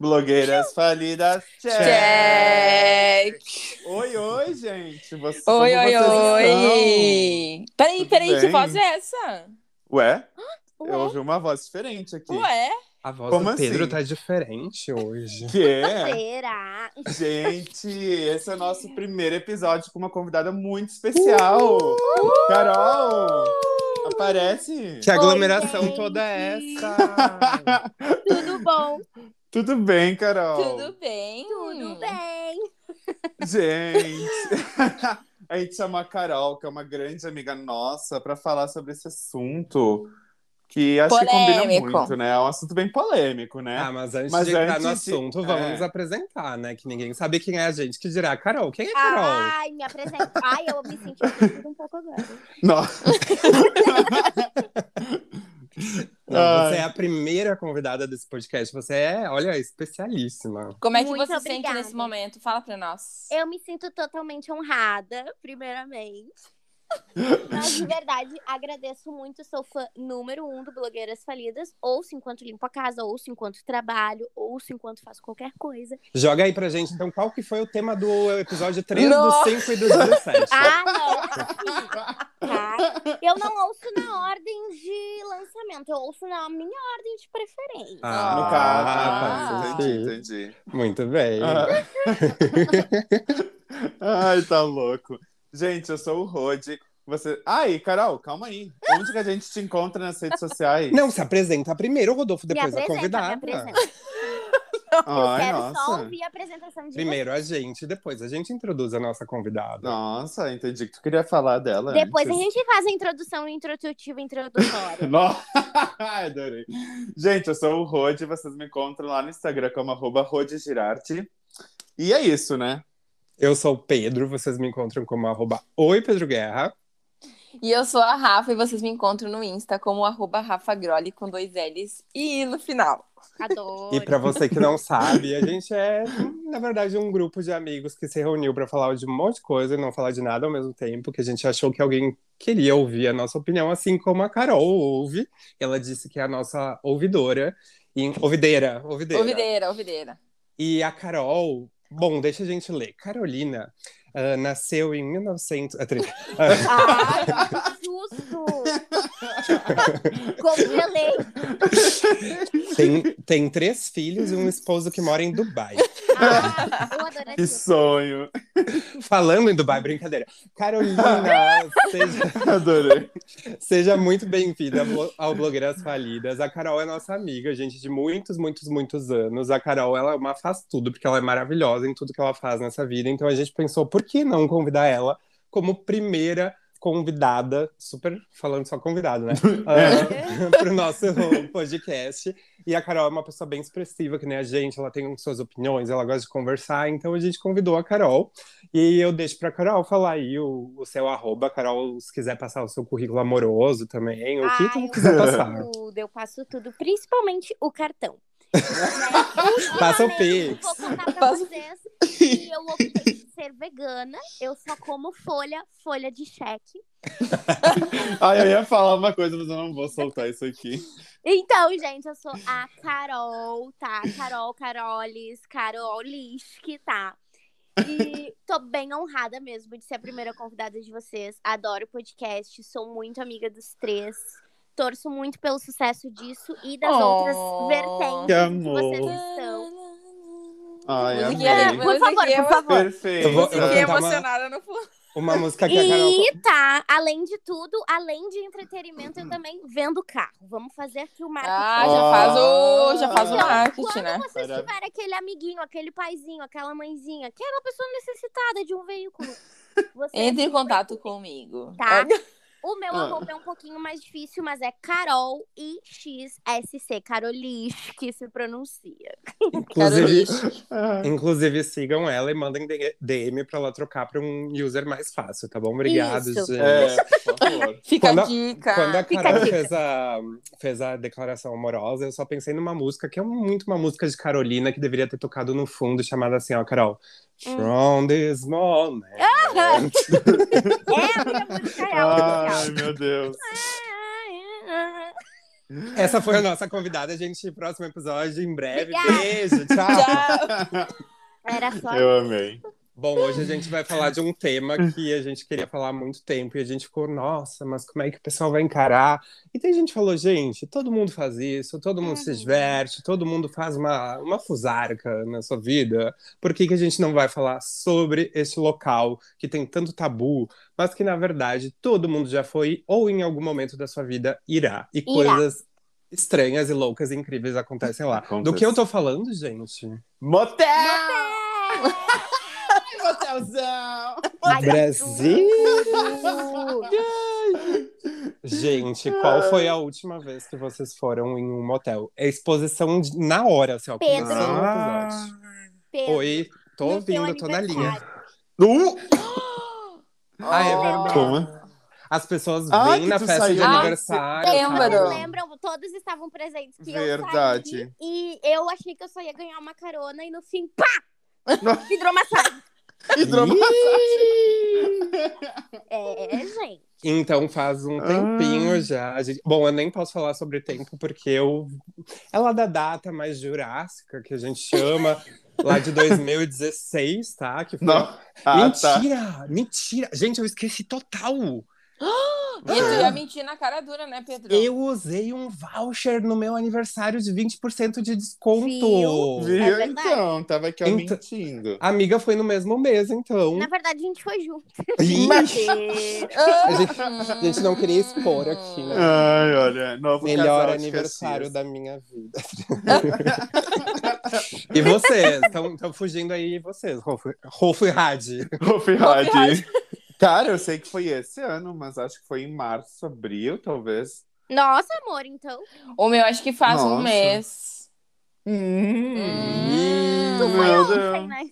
Blogueiras falidas, check! Check! Oi, oi, gente! Você, Oi, oi, vocês oi! Peraí, Tudo peraí, que bem? voz é essa? estão? Ué? Ué? Eu ouvi uma voz diferente aqui. Ué? A voz Como do Pedro assim? tá diferente hoje. Que é? Será? Gente, esse é o nosso primeiro episódio com uma convidada muito especial. Uh! Carol! Aparece! Que aglomeração gente. toda é essa? Tudo bom? Tudo bem, Carol? Tudo bem? Tudo bem. Gente, a gente chama a Carol, que é uma grande amiga nossa, para falar sobre esse assunto que acho que combina Polêmico. muito, né? É um assunto bem polêmico, né? Ah, mas antes Mas de entrar no antes de- assunto, vamos é. nos apresentar, né? Que ninguém sabe quem é a gente, que dirá Carol. Quem é Carol? Ai, me apresenta. Ai, eu me senti um pouco agora. Nossa. Não, você é a primeira convidada desse podcast. Você é, olha, especialíssima. Como é que Muito você se sente obrigada. nesse momento? Fala pra nós. Eu me sinto totalmente honrada, primeiramente. Mas, de verdade, agradeço muito. Sou fã número um do Blogueiras Falidas. Ouço enquanto limpo a casa, ouço enquanto trabalho, ouço enquanto faço qualquer coisa. Joga aí pra gente, então, qual que foi o tema do episódio 3, Nossa. do 5 e do 17? Ah, não! Eu não ouço na ordem de lançamento, eu ouço na minha ordem de preferência. Ah, No caso, ah, faz entendi, entendi. Muito bem. Ah. Ai, tá louco. Gente, eu sou o Rode. Você. Ai, Carol, calma aí. Onde que a gente te encontra nas redes sociais? Não, se apresenta primeiro, Rodolfo, me depois a apresenta, me convidada. apresenta. Ai, Quero nossa. só ouvir a apresentação de Primeiro a gente, depois a gente introduz a nossa convidada. Nossa, entendi que tu queria falar dela. Depois a antes. gente faz a introdução introdutiva introdutória. Nossa, adorei. Gente, eu sou o Rode, vocês me encontram lá no Instagram como arroba rodegirarte. E é isso, né? Eu sou o Pedro, vocês me encontram como arroba Oi Pedro Guerra. E eu sou a Rafa e vocês me encontram no Insta como arroba Rafa Groli com dois L's e I no final. Adoro. E pra você que não sabe, a gente é, na verdade, um grupo de amigos que se reuniu pra falar de um monte de coisa e não falar de nada ao mesmo tempo, que a gente achou que alguém queria ouvir a nossa opinião, assim como a Carol ouve. Ela disse que é a nossa ouvidora. E, ouvideira, ouvideira. Ouvideira, ouvideira. E a Carol, bom, deixa a gente ler. Carolina ah, nasceu em 1900. ah, ah, susto! Congelei. tem, tem três filhos e um esposo que mora em Dubai. Eu adoro Que sonho. Falando em Dubai, brincadeira. Carolina, seja, Adorei. seja muito bem-vinda ao Blogueiras Falidas. A Carol é nossa amiga, gente, de muitos, muitos, muitos anos. A Carol, ela é uma faz tudo, porque ela é maravilhosa em tudo que ela faz nessa vida. Então a gente pensou, por que não convidar ela como primeira convidada, super falando só convidada, né? para o nosso podcast. E a Carol é uma pessoa bem expressiva, que nem a gente, ela tem suas opiniões, ela gosta de conversar, então a gente convidou a Carol. E eu deixo para a Carol falar aí o, o seu arroba, Carol, se quiser passar o seu currículo amoroso também, o que Ai, tu eu quiser passo passar. tudo, eu passo tudo, principalmente o cartão. Passa o Pix. Vou contar pra Passa vocês que eu optei ser vegana. Eu só como folha, folha de cheque. Ai, eu ia falar uma coisa, mas eu não vou soltar isso aqui. Então, gente, eu sou a Carol, tá? Carol, Carolis, Carolisk, tá? E tô bem honrada mesmo de ser a primeira convidada de vocês. Adoro o podcast, sou muito amiga dos três. Torço muito pelo sucesso disso e das Oh. outras vertentes Que que vocês estão. Ai, Musiquinha, amei. Por favor, musiquinha, por favor. Perfeito. Eu vou- eu vou musiquinha cantar uma- emocionada no fundo. Uma música que a Carol. E tá, além de tudo, além de entretenimento, eu também vendo carro. Vamos fazer aqui o marketing. Ah, já faz o, já faz o Então, marketing, Quando né? vocês Maravilha. tiverem aquele amiguinho, aquele paizinho, aquela mãezinha, aquela pessoa necessitada de um veículo, Entre em contato comigo. Tá? O meu Ah. arroba é um pouquinho mais difícil, mas é Carol IXSC, Carolish, que se pronuncia. Inclusive, Ah, inclusive, sigam ela e mandem DM pra ela trocar pra um user mais fácil, tá bom? Obrigado, Isso. gente. É, por favor. Fica Quando a a- dica. Quando a a Carol dica. fez a, fez a declaração amorosa, eu só pensei numa música que é muito uma música de Carolina que deveria ter tocado no fundo, chamada assim, ó, Carol. Hum. From this moment. É a minha música real Ai, meu Deus. Essa foi a nossa convidada, gente. Próximo episódio em breve. Obrigada. Beijo, tchau. Tchau. Era só Eu amei. Bom, hoje a gente vai falar de um tema que a gente queria falar há muito tempo e a gente ficou, nossa, mas como é que o pessoal vai encarar? E tem gente que falou, gente, todo mundo faz isso, todo mundo se Uhum. diverte, todo mundo faz uma, uma fusarca na sua vida. Por que, que a gente não vai falar sobre esse local que tem tanto tabu, mas que na verdade todo mundo já foi ou em algum momento da sua vida irá? E Irá. coisas estranhas e loucas e incríveis acontecem lá. Do Acontece. que eu tô falando, gente? Motel! Ai, Brasil! Gente, qual foi a última vez que vocês foram em um motel? É exposição de- na hora, assim, ó. Pedro. começando o episódio. Pedro, Oi, tô no teu ouvindo, tô na linha. aniversário. Uh! Ah, é verdade. Como? As pessoas Ah, vêm que na tu festa de saiu. aniversário. lembro. Todos lembram, todos estavam presentes que eu Verdade. saí e eu achei que eu só ia ganhar uma carona e no fim, pá! Hidromassagem. Hidromassagem. É, gente. Então faz um tempinho Ah. já. A gente- Bom, eu nem posso falar sobre tempo porque eu. É lá da data mais jurássica que a gente chama, lá de 2016, tá? Que foi Não. Ah, tá. mentira! Mentira! Gente, eu esqueci total! E tu ia mentir na cara dura, né, Pedro? Eu usei um voucher no meu aniversário de 20% de desconto. Viu? Viu? É verdade. então, tava aqui ó, Então- mentindo. Amiga, foi no mesmo mês, então. Na verdade, a gente foi junto. A gente, a gente não queria expor aqui, né? Ai, olha, novo Melhor aniversário da minha vida. e vocês? Estão fugindo aí, vocês, Rolf, e Hadi. Rolf Hadi. Cara, eu sei que foi esse ano, mas acho que foi em março, abril, talvez. Nossa, amor, então. O meu acho que faz um Nossa. mês. Hum. Tu foi Meu ontem, Deus. né?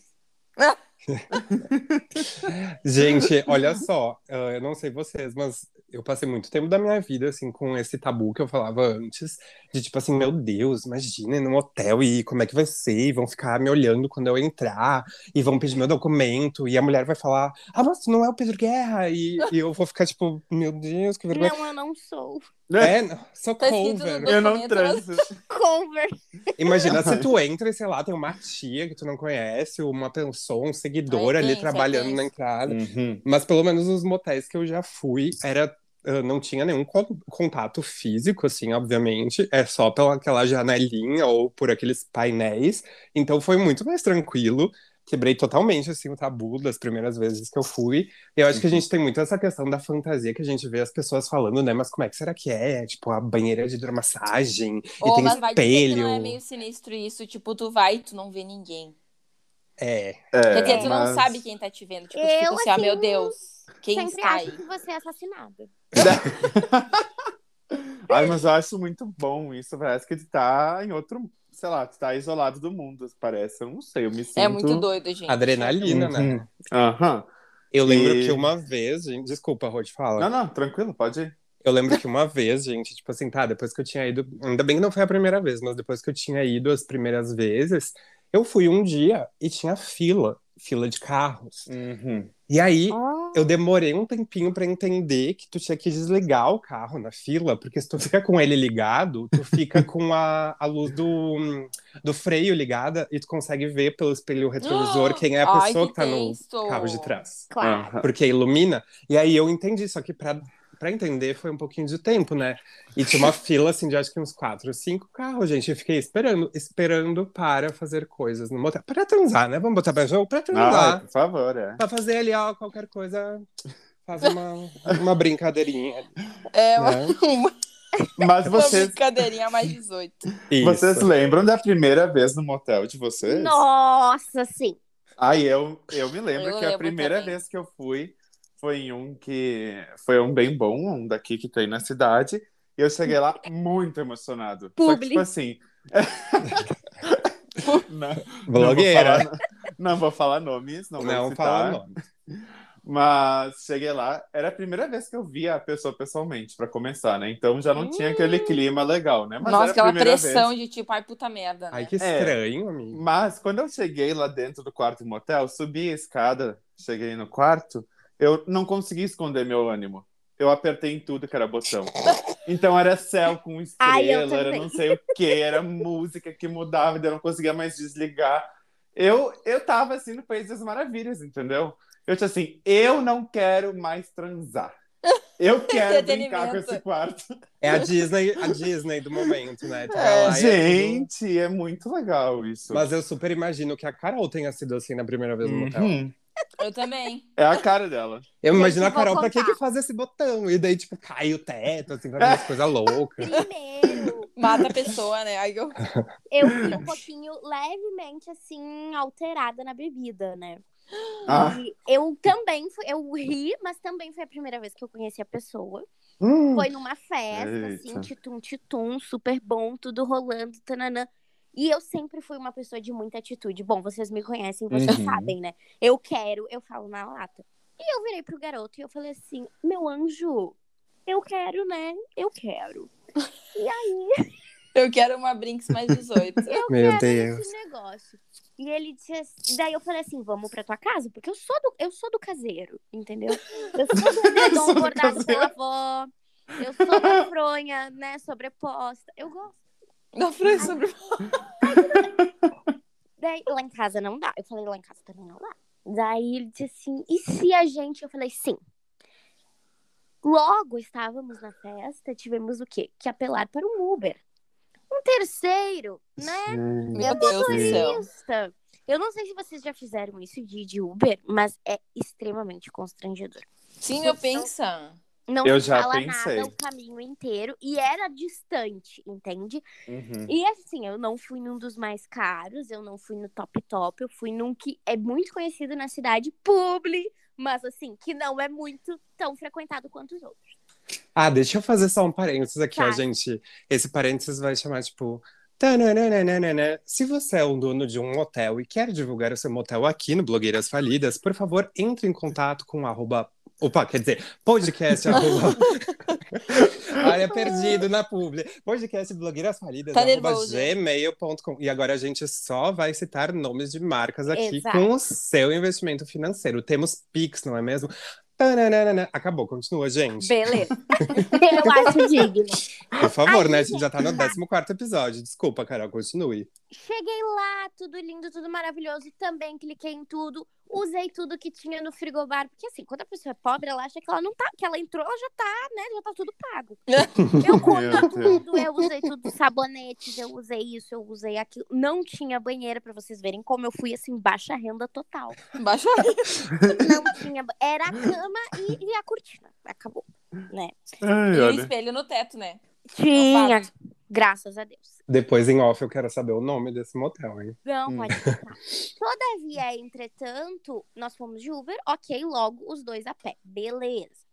Gente, olha só, ah, eu não sei vocês, mas eu passei muito tempo da minha vida, assim, com esse tabu que eu falava antes, de tipo assim, meu Deus, imagina ir num hotel e como é que vai ser, e vão ficar me olhando quando eu entrar, e vão pedir meu documento, e a mulher vai falar, ah, mas tu não é o Pedro Guerra, e, e eu vou ficar tipo, meu Deus, que vergonha. Não, eu não sou. É, não, sou Tá cover. Eu não transo. Cover. Imagina se tu entra e, sei lá, tem uma tia que tu não conhece, uma pessoa, um seguidor Ai, ali trabalhando na entrada. Uhum. Mas pelo menos nos motéis que eu já fui, era. ah, não tinha nenhum con- contato físico, assim, obviamente. É só pela aquela janelinha ou por aqueles painéis. Então foi muito mais tranquilo. Quebrei totalmente, assim, o tabu das primeiras vezes que eu fui. E eu acho que a gente tem muito essa questão da fantasia que a gente vê as pessoas falando, né? Mas como é que será que é? Tipo, a banheira de hidromassagem e Ô, tem mas vai dizer que espelho. não é meio sinistro isso. Tipo, tu vai e tu não vê ninguém. É. É, Quer dizer, tu mas- não sabe quem tá te vendo. Tipo, Eu, fica assim, ah, assim, meu Deus, quem Sempre está acho aí? que você é assassinada. Ai, mas eu acho muito bom isso. Parece que tu tá em outro, sei lá, tu tá isolado do mundo, parece. Eu não sei, eu me sinto. É muito doido, gente. Adrenalina, né? Uhum. Aham. Eu lembro E- que uma vez, gente. Desculpa, Rod, fala. Não, não, tranquilo, pode ir. Eu lembro que uma vez, gente, tipo assim, tá, depois que eu tinha ido. Ainda bem que não foi a primeira vez, mas depois que eu tinha ido as primeiras vezes, eu fui um dia e tinha fila fila de carros. Uhum. E aí Ah, eu demorei um tempinho pra entender que tu tinha que desligar o carro na fila, porque se tu fica com ele ligado, tu fica com a, a luz do, do freio ligada e tu consegue ver pelo espelho retrovisor quem é a Ai, pessoa que que tá no carro de trás. Claro. Porque ilumina. E aí eu entendi, só que pra, pra entender foi um pouquinho de tempo, né? E tinha uma fila, assim, de acho que uns quatro, cinco carros, gente. Eu fiquei esperando, esperando para fazer coisas no motel. Pra transar, né? Vamos botar pra jogo? Ai, transar. por favor, é. Pra fazer ali, ó, qualquer coisa. Faz uma, uma brincadeirinha. É uma, Né? uma, Mas uma vocês, brincadeirinha mais 18. Isso. vocês lembram da primeira vez no motel de vocês? Nossa, sim. Ai, eu, eu me lembro Eu que a lembro primeira também. vez que eu fui foi um que foi um bem bom, um daqui que tem na cidade. E eu cheguei lá muito emocionado. Só que, Publi. tipo assim. não, Blogueira. Não vou falar, não vou falar nomes, não, Não, vou fala citar. nome. Mas cheguei lá, era a primeira vez que eu via a pessoa pessoalmente, pra começar, né? Então já não tinha aquele clima legal, né? Mas Nossa, aquela pressão vez. de tipo, ai, puta merda, né? Ai, que estranho, amigo. Mas quando eu cheguei lá dentro do quarto do motel, subi a escada, cheguei no quarto, eu não consegui esconder meu ânimo. Eu apertei em tudo que era botão. Então era céu com Ai, eu estrela, era também. não sei o que, era música que mudava, eu não conseguia mais desligar. Eu, eu tava assim no País das Maravilhas, entendeu? Eu tinha assim, eu não quero mais transar. Eu quero brincar com esse quarto. É a Disney, a Disney do momento, né? Vai É, lá e é tudo- gente, é muito legal isso. Mas eu super imagino que a Carol tenha sido assim na primeira vez no motel. Uhum. Eu também. É a cara dela. Eu imagino a Carol, pra que contar. que faz esse botão? E daí, tipo, cai o teto, assim, faz umas coisas loucas. Primeiro, Mata a pessoa, né? Aí eu... eu fui um pouquinho levemente assim, alterada na bebida, né? Ah. E eu também fui, eu ri, mas também foi a primeira vez que eu conheci a pessoa. Hum. Foi numa festa, assim, Eita. titum, titum, super bom, tudo rolando, tananã. E eu sempre fui uma pessoa de muita atitude. Bom, vocês me conhecem, vocês Uhum. sabem, né? Eu quero, eu falo na lata. E eu virei pro garoto e eu falei assim: meu anjo, eu quero, né? Eu quero. E aí, eu quero uma Brinks mais 18. eu Meu quero Deus. esse negócio. E ele disse assim, daí eu falei assim, vamos pra tua casa? Porque eu sou do, eu sou do caseiro, entendeu? Eu sou do edredom bordado pela caseiro. avó. Eu sou da fronha, né, sobreposta. Eu gosto. Não foi sobre. Daí, lá em casa não dá. Eu falei, lá em casa também não dá. Daí ele disse assim, e se a gente... Eu falei, sim. Logo estávamos na festa, tivemos o quê? Que apelar para um Uber. Um terceiro, né? Meu Deus do céu. Motorista. Eu não sei se vocês já fizeram isso de, de Uber, mas é extremamente constrangedor. Sim, eu penso. Não Eu já fala pensei. nada o caminho inteiro e era distante, entende? Uhum. E assim, eu não fui num dos mais caros, eu não fui no top top, eu fui num que é muito conhecido na cidade, Publi, mas assim, que não é muito tão frequentado quanto os outros. Ah, deixa eu fazer só um parênteses aqui, ó, Tá. gente. Esse parênteses vai chamar, tipo. Se você é um dono de um motel e quer divulgar o seu motel aqui no Blogueiras Falidas, por favor, entre em contato com arroba. Opa, quer dizer, podcast arroba. Olha, perdido na publi. Podcast blogueiras falidas, Tá gmail.com. E agora a gente só vai citar nomes de marcas aqui Exato. com o seu investimento financeiro. Temos Pix, não é mesmo? Tananana. Acabou, continua, gente. Beleza. eu acho digno. Por favor, Ai, né? A gente, gente já tá no 14 episódio. Desculpa, Carol, continue. Cheguei lá, tudo lindo, tudo maravilhoso. Também cliquei em tudo. Usei tudo que tinha no frigobar. Porque assim, quando a pessoa é pobre, ela acha que ela não tá, que ela entrou, ela já tá, né? Já tá tudo pago. Eu comi Meu Deus. tudo, eu usei tudo, sabonetes, eu usei isso, eu usei aquilo. Não tinha banheira pra vocês verem como eu fui assim, baixa renda total. Baixa Não tinha. Era a cama e, e a cortina. Acabou. Né? Ai, e olha. espelho no teto, né? Tinha. Graças a Deus. Depois, em off, eu quero saber o nome desse motel, hein? Não, Hum. pode ficar. Todavia, entretanto, nós fomos de Uber, ok, logo os dois a pé. Beleza.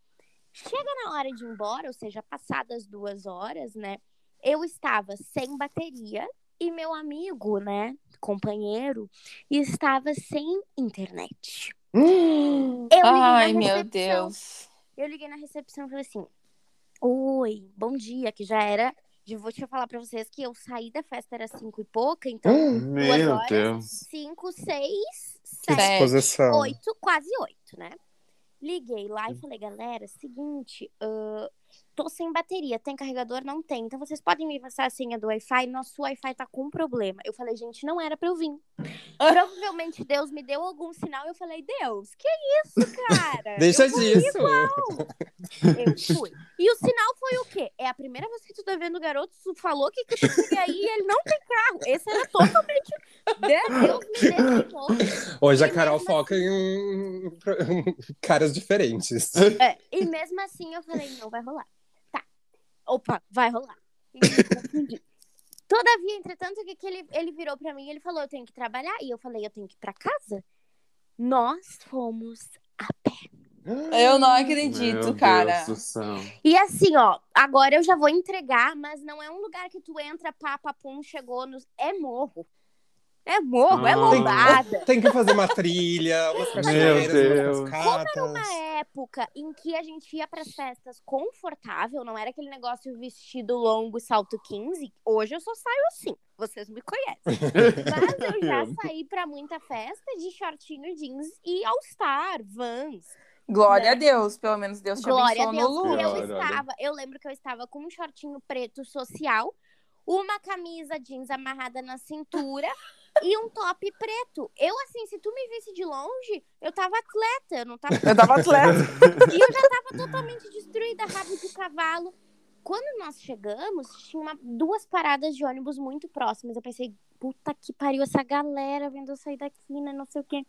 Chega na hora de ir embora, ou seja, passadas duas horas, né? Eu estava sem bateria e meu amigo, né, companheiro, estava sem internet. Liguei Ai, meu. Deus. Eu liguei na recepção e falei assim: Oi, bom dia, que já era. Já vou te falar pra vocês que eu saí da festa, era cinco e pouca, então duas Meu horas, Deus. cinco, seis, Que sete, oito, quase oito, né? Liguei lá e falei, galera, seguinte, ahn, tô sem bateria, tem carregador? Não tem. Então vocês podem me passar a senha do Wi-Fi? Nosso Wi-Fi tá com problema. Eu falei, gente, não era pra eu vir. Provavelmente Deus me deu algum sinal. Eu falei, Deus, que isso, cara? Deixa Eu disso. eu fui. E o sinal foi o quê? É a primeira vez que tu tá vendo o garoto, tu falou que, queria aí e ele não tem carro. Esse era totalmente. Deus me desculpou. Hoje a E Carol mesmo foca em um- caras diferentes. É, e mesmo assim eu falei, não vai rolar. Opa, vai rolar. Todavia, entretanto, que, que ele, ele virou pra mim e ele falou, eu tenho que trabalhar. E eu falei, eu tenho que ir pra casa? Nós fomos a pé. Eu não acredito, Meu cara. Deus do céu. E assim, ó, agora eu já vou entregar, mas não é um lugar que tu entra, pá, pá, pum, chegou nos. É morro. É morro, é Ah. lombada. Tem que fazer uma trilha, umas cachoeiras, Deus. umas cascatas. Uma época em que a gente ia pras festas confortável, não era aquele negócio vestido longo e salto 15. Hoje eu só saio assim, vocês me conhecem. Mas eu já saí pra muita festa de shortinho jeans e All Star, Vans. Glória Né? a Deus, pelo menos Deus te Glória a abençoou Deus. no Lula. Eu estava, eu lembro que eu estava com um shortinho preto social, uma camisa jeans amarrada na cintura e um top preto. Eu, assim, se tu me visse de longe, eu tava atleta, eu não tava. Eu tava atleta. E eu já tava totalmente destruída, rabo de cavalo. Quando nós chegamos, tinha uma- duas paradas de ônibus muito próximas. Eu pensei, puta que pariu, essa galera vendo eu sair daqui, né? Não sei o quê.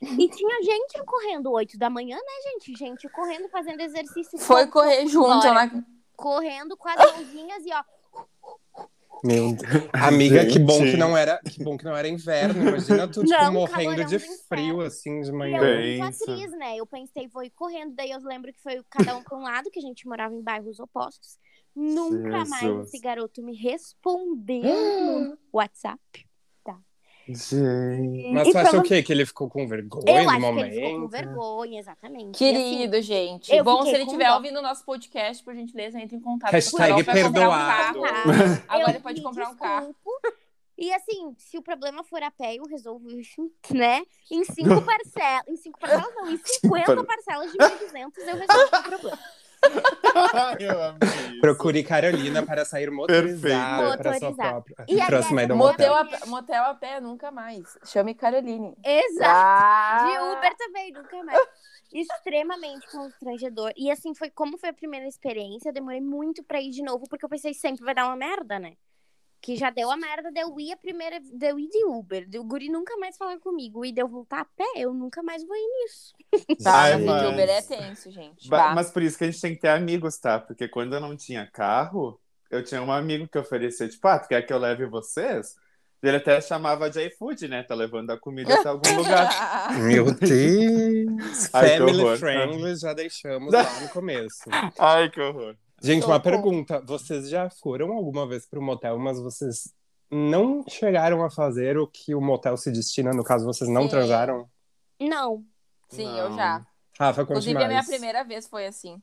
E tinha gente correndo 8 da manhã, né, gente? Gente correndo, fazendo exercício. Foi correr junto na. Correndo com as mãozinhas e ó. Meu Deus. Amiga, que bom que não era, que bom que não era inverno. Imagina tu, tipo, Não, morrendo calorão de frio, assim, de manhã. eu atriz, né? Eu pensei, vou ir correndo. Daí eu lembro que foi cada um pra um lado, que a gente morava em bairros opostos. Nunca mais Jesus. esse garoto me respondeu no WhatsApp. Gente. Mas E tu acha o quê? Que ele ficou com vergonha Eu no acho momento? que ele ficou com vergonha, exatamente. Assim, Querido, gente. eu Bom, se ele estiver dó. ouvindo o nosso podcast, por gentileza, entre em contato Hashtag com um perdoado. carro. Agora ele pode comprar um carro. E assim, se o problema for a pé, eu resolvo isso, né? Em cinco parcelas. Em cinco parcelas, não, em 50 parcelas de 1.200 eu resolvo o problema. Ai, eu amei isso. Procure Carolina para sair motorizada para sua própria E, próxima Motel motel. a, pé- motel a pé, nunca mais. Chame Caroline. Exato. Ah, De Uber também, nunca mais. Extremamente constrangedor. E assim, foi como foi a primeira experiência, eu demorei muito pra ir de novo, porque eu pensei sempre vai dar uma merda, né? Que já deu a merda de eu ir a primeira. De eu ir de Uber. De o Guri nunca mais falar comigo. E de eu voltar a pé, eu nunca mais vou ir nisso. Tá, Ai, mas de Uber é tenso, gente. Bah. Mas por isso que a gente tem que ter amigos, tá? Porque quando eu não tinha carro, eu tinha um amigo que oferecia, tipo, ah, tu quer que eu leve vocês? Ele até chamava de iFood, né? Tá levando a comida até algum lugar. Meu Deus! Ai, Family friendly já deixamos lá no começo. Ai, que horror. Gente, uma pergunta. Vocês já foram alguma vez para o motel, mas vocês não chegaram a fazer o que o motel se destina? No caso, vocês não Sim. transaram? Não. Sim, Não. eu já. Rafa, conte Inclusive, mais. a minha primeira vez foi assim.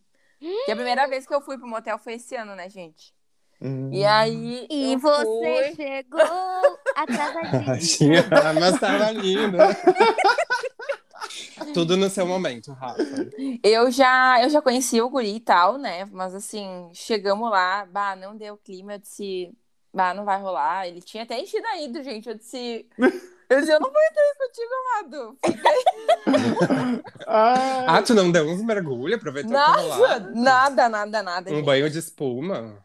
Que a primeira vez que eu fui pro motel foi esse ano, né, gente? Hum. E aí. E eu você fui- chegou atrasadinho. Tinha, mas tava lindo. Tudo no seu momento, Rafa. Eu já, eu já conheci o guri e tal, né? Mas assim, chegamos lá, bah, não deu clima, eu disse, bah, não vai rolar. Ele tinha até enchido a ido, gente. Eu disse, eu disse, eu não vou entrar contigo, amado. Ai. Ah, tu não deu uns mergulhos? Aproveitou rolar? nada, nada, nada. Um gente. banho de espuma?